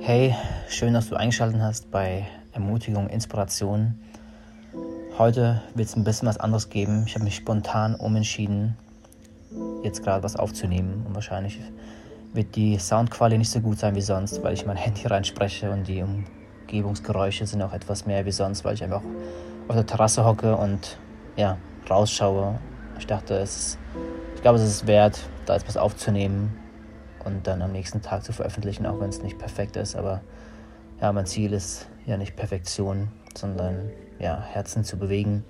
Hey, schön, dass du eingeschaltet hast bei Ermutigung, Inspiration. Heute wird es ein bisschen was anderes geben. Ich habe mich spontan umentschieden, jetzt gerade was aufzunehmen. Und wahrscheinlich wird die Soundqualität nicht so gut sein wie sonst, weil ich mein Handy reinspreche und die Umgebungsgeräusche sind auch etwas mehr wie sonst, weil ich einfach auf der Terrasse hocke und ja, rausschaue. Ich dachte, es ich glaube, es ist wert, da etwas aufzunehmen und dann am nächsten Tag zu veröffentlichen, auch wenn es nicht perfekt ist. Aber ja, mein Ziel ist ja nicht Perfektion, sondern ja, Herzen zu bewegen.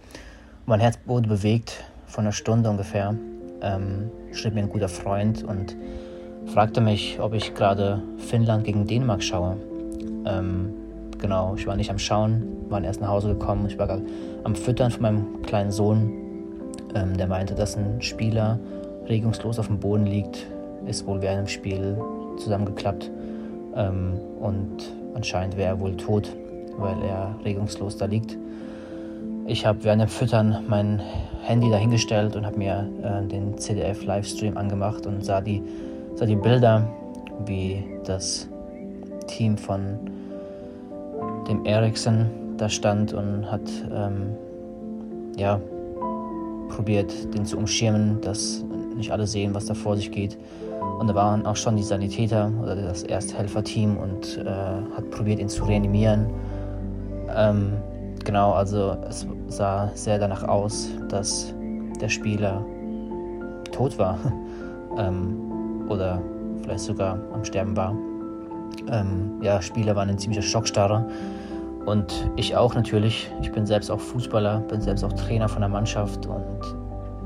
Mein Herz wurde bewegt von einer Stunde ungefähr. Ähm, schrieb mir ein guter Freund und fragte mich, ob ich gerade Finnland gegen Dänemark schaue. Ähm, genau, ich war nicht am Schauen, war erst nach Hause gekommen. Ich war am Füttern von meinem kleinen Sohn. Ähm, der meinte, dass ein Spieler regungslos auf dem Boden liegt, ist wohl während dem Spiel zusammengeklappt ähm, und anscheinend wäre er wohl tot, weil er regungslos da liegt. Ich habe während dem Füttern mein Handy dahingestellt und habe mir äh, den CDF-Livestream angemacht und sah die, sah die Bilder, wie das Team von dem Ericsson da stand und hat ähm, ja, probiert, den zu umschirmen, dass nicht alle sehen, was da vor sich geht. Und da waren auch schon die Sanitäter oder das Ersthelferteam und äh, hat probiert, ihn zu reanimieren. Ähm, genau, also es sah sehr danach aus, dass der Spieler tot war ähm, oder vielleicht sogar am Sterben war. Ähm, ja, Spieler waren in ziemlicher Schockstarre und ich auch natürlich. Ich bin selbst auch Fußballer, bin selbst auch Trainer von der Mannschaft und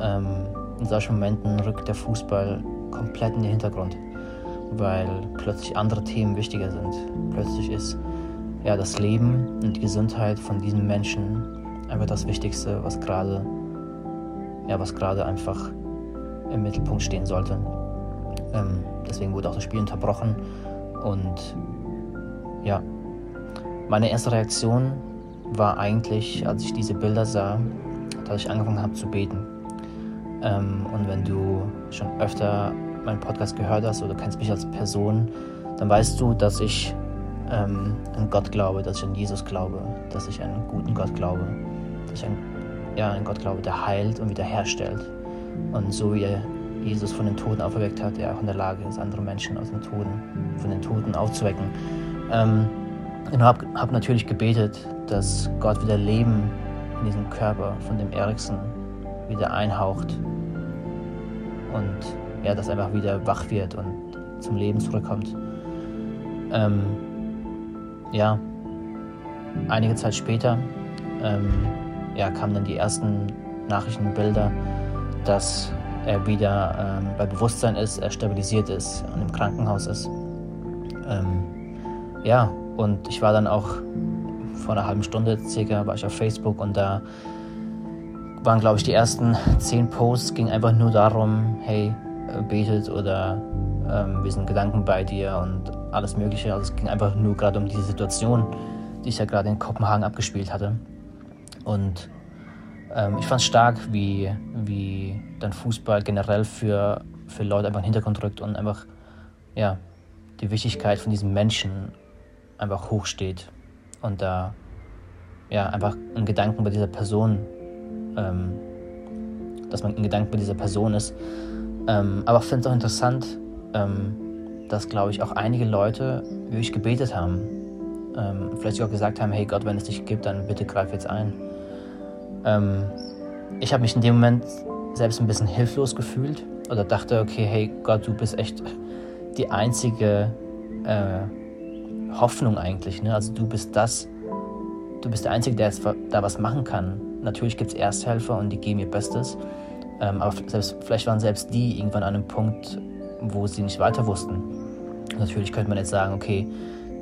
ähm, in solchen Momenten rückt der Fußball komplett in den Hintergrund, weil plötzlich andere Themen wichtiger sind. Plötzlich ist ja das Leben und die Gesundheit von diesen Menschen einfach das Wichtigste, was gerade ja, was gerade einfach im Mittelpunkt stehen sollte. Ähm, deswegen wurde auch das Spiel unterbrochen und ja, meine erste Reaktion war eigentlich, als ich diese Bilder sah, dass ich angefangen habe zu beten. Ähm, und wenn du schon öfter meinen Podcast gehört hast oder kennst mich als Person, dann weißt du, dass ich ähm, an Gott glaube, dass ich an Jesus glaube, dass ich an einen guten Gott glaube, dass ich an ja, einen Gott glaube, der heilt und wiederherstellt. Und so wie er Jesus von den Toten auferweckt hat, er auch in der Lage ist, andere Menschen aus den Toten, von den Toten aufzuwecken. Ähm, und habe hab natürlich gebetet, dass Gott wieder Leben in diesen Körper von dem Eriksen wieder einhaucht und ja, dass einfach wieder wach wird und zum Leben zurückkommt. Ähm, ja, einige Zeit später ähm, ja, kamen dann die ersten Nachrichtenbilder, dass er wieder ähm, bei Bewusstsein ist, er stabilisiert ist und im Krankenhaus ist. Ähm, ja, und ich war dann auch vor einer halben Stunde circa, war ich auf Facebook und da waren, glaube ich, die ersten zehn Posts, ging einfach nur darum, hey, äh, betet oder ähm, wir sind Gedanken bei dir und alles Mögliche. Also es ging einfach nur gerade um diese Situation, die ich ja gerade in Kopenhagen abgespielt hatte. Und ähm, ich fand es stark, wie, wie dann Fußball generell für, für Leute einfach in den Hintergrund rückt und einfach ja, die Wichtigkeit von diesen Menschen einfach hochsteht und da ja einfach ein Gedanken bei dieser Person ähm, dass man in Gedanken bei dieser Person ist. Ähm, aber ich finde es auch interessant, ähm, dass, glaube ich, auch einige Leute wirklich gebetet haben. Ähm, vielleicht sogar gesagt haben, hey Gott, wenn es dich gibt, dann bitte greif jetzt ein. Ähm, ich habe mich in dem Moment selbst ein bisschen hilflos gefühlt oder dachte, okay, hey Gott, du bist echt die einzige äh, Hoffnung eigentlich. Ne? Also du bist das, du bist der Einzige, der da was machen kann. Natürlich gibt es Ersthelfer und die geben ihr Bestes. Ähm, aber selbst, vielleicht waren selbst die irgendwann an einem Punkt, wo sie nicht weiter wussten. Natürlich könnte man jetzt sagen, okay,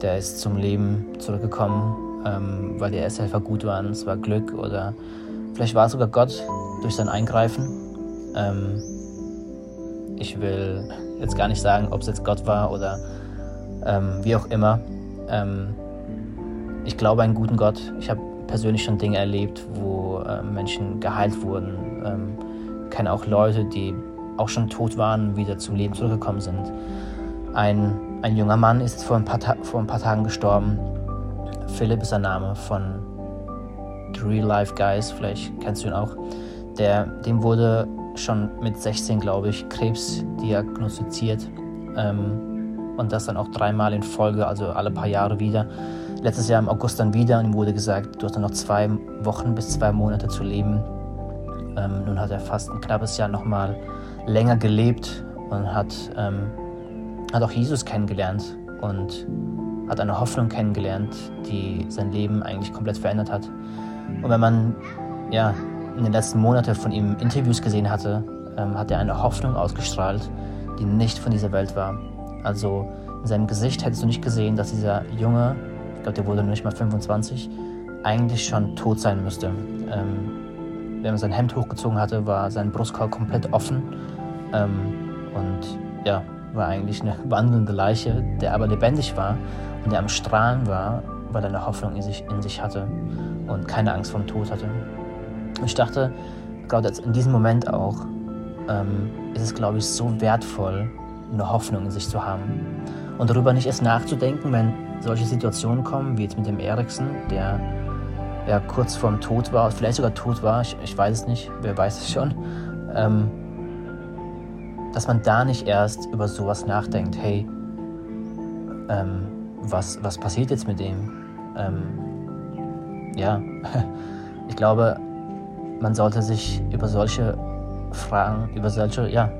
der ist zum Leben zurückgekommen, ähm, weil die Ersthelfer gut waren, es war Glück oder vielleicht war es sogar Gott durch sein Eingreifen. Ähm, ich will jetzt gar nicht sagen, ob es jetzt Gott war oder ähm, wie auch immer. Ähm, ich glaube an einen guten Gott. Ich habe persönlich schon Dinge erlebt, wo äh, Menschen geheilt wurden. Ähm, kenne auch Leute, die auch schon tot waren, wieder zum Leben zurückgekommen sind. Ein ein junger Mann ist vor ein, paar vor ein paar Tagen gestorben. Philipp ist der Name von The Real Life Guys, vielleicht kennst du ihn auch. Der, dem wurde schon mit 16, glaube ich, Krebs diagnostiziert. Ähm, und das dann auch dreimal in Folge, also alle paar Jahre wieder. Letztes Jahr im August dann wieder und ihm wurde gesagt, du hast noch zwei Wochen bis zwei Monate zu leben. Ähm, nun hat er fast ein knappes Jahr nochmal länger gelebt und hat, ähm, hat auch Jesus kennengelernt und hat eine Hoffnung kennengelernt, die sein Leben eigentlich komplett verändert hat. Und wenn man ja, in den letzten Monaten von ihm Interviews gesehen hatte, ähm, hat er eine Hoffnung ausgestrahlt, die nicht von dieser Welt war. Also in seinem Gesicht hättest du nicht gesehen, dass dieser Junge, ich glaube, der wurde noch nicht mal 25, eigentlich schon tot sein müsste. Ähm, wenn man sein Hemd hochgezogen hatte, war sein Brustkorb komplett offen ähm, und ja, war eigentlich eine wandelnde Leiche, der aber lebendig war und der am Strahlen war, weil er eine Hoffnung in sich, in sich hatte und keine Angst vor dem Tod hatte. Ich dachte, gerade in diesem Moment auch, ähm, ist es, glaube ich, so wertvoll, eine Hoffnung in sich zu haben. Und darüber nicht erst nachzudenken, wenn solche Situationen kommen, wie jetzt mit dem Eriksen, der ja kurz vorm Tod war, vielleicht sogar tot war, ich, ich weiß es nicht, wer weiß es schon, ähm, dass man da nicht erst über sowas nachdenkt, hey, ähm, was, was passiert jetzt mit dem? Ähm, ja, ich glaube, man sollte sich über solche Fragen, über solche, ja,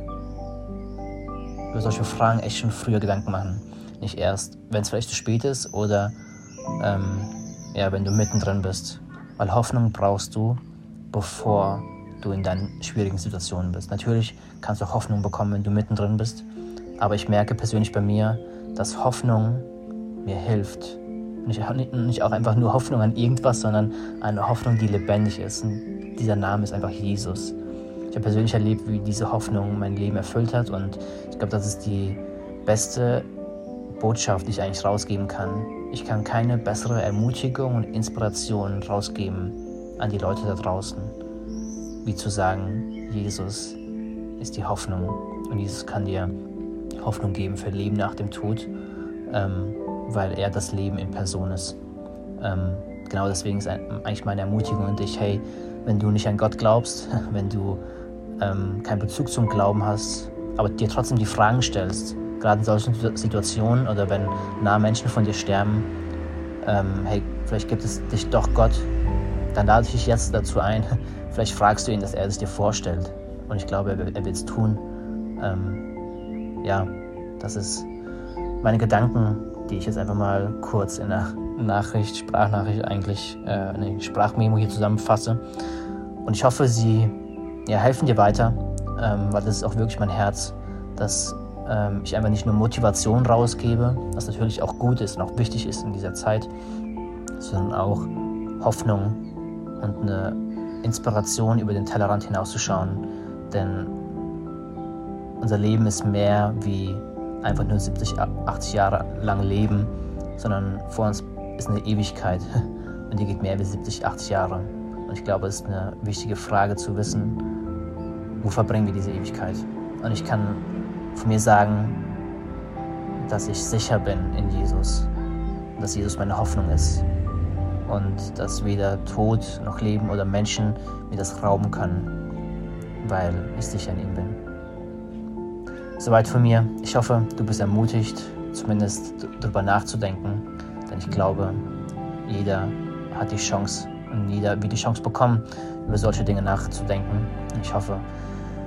über solche Fragen echt schon früher Gedanken machen. Nicht erst, wenn es vielleicht zu spät ist oder ähm, ja, wenn du mittendrin bist. Weil Hoffnung brauchst du, bevor du in deinen schwierigen Situationen bist. Natürlich kannst du Hoffnung bekommen, wenn du mittendrin bist. Aber ich merke persönlich bei mir, dass Hoffnung mir hilft. Nicht, nicht auch einfach nur Hoffnung an irgendwas, sondern eine Hoffnung, die lebendig ist. Und dieser Name ist einfach Jesus. Ich habe persönlich erlebt, wie diese Hoffnung mein Leben erfüllt hat und ich glaube, das ist die beste Botschaft, die ich eigentlich rausgeben kann. Ich kann keine bessere Ermutigung und Inspiration rausgeben an die Leute da draußen, wie zu sagen, Jesus ist die Hoffnung und Jesus kann dir Hoffnung geben für Leben nach dem Tod, ähm, weil er das Leben in Person ist. Ähm, genau deswegen ist eigentlich meine Ermutigung an dich, hey, wenn du nicht an Gott glaubst, wenn du ähm, keinen Bezug zum Glauben hast, aber dir trotzdem die Fragen stellst, gerade in solchen Situationen oder wenn nahe Menschen von dir sterben, ähm, hey, vielleicht gibt es dich doch Gott, dann lade ich dich jetzt dazu ein. Vielleicht fragst du ihn, dass er es dir vorstellt. Und ich glaube, er, wird es tun. Ähm, ja, das ist meine Gedanken, die ich jetzt einfach mal kurz in der Nachricht, Sprachnachricht eigentlich, äh, eine Sprachmemo hier zusammenfasse. Und ich hoffe, sie ja, helfen dir weiter, ähm, weil das ist auch wirklich mein Herz, dass ähm, ich einfach nicht nur Motivation rausgebe, was natürlich auch gut ist und auch wichtig ist in dieser Zeit, sondern auch Hoffnung und eine Inspiration über den Tellerrand hinauszuschauen. Denn unser Leben ist mehr wie einfach nur 70, 80 Jahre lang leben, sondern vor uns ist eine Ewigkeit und die geht mehr wie 70, 80 Jahre. Und ich glaube, es ist eine wichtige Frage zu wissen, wo verbringen wir diese Ewigkeit? Und ich kann von mir sagen, dass ich sicher bin in Jesus, dass Jesus meine Hoffnung ist und dass weder Tod noch Leben oder Menschen mir das rauben können, weil ich sicher in ihm bin. Soweit von mir. Ich hoffe, du bist ermutigt, zumindest darüber nachzudenken, denn ich glaube, jeder hat die Chance jeder wird die Chance bekommen, über solche Dinge nachzudenken. Ich hoffe,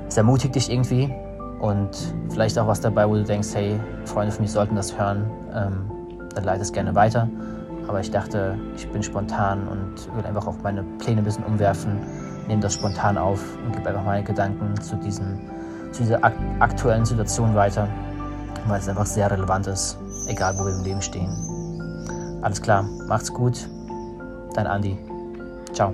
es ermutigt dich irgendwie und vielleicht auch was dabei, wo du denkst, hey, Freunde von mir sollten das hören, ähm, dann leite es gerne weiter. Aber ich dachte, ich bin spontan und will einfach auch meine Pläne ein bisschen umwerfen, nehme das spontan auf und gebe einfach meine Gedanken zu, diesem, zu dieser ak aktuellen Situation weiter, weil es einfach sehr relevant ist, egal wo wir im Leben stehen. Alles klar, macht's gut. Dein Andi. Ciao.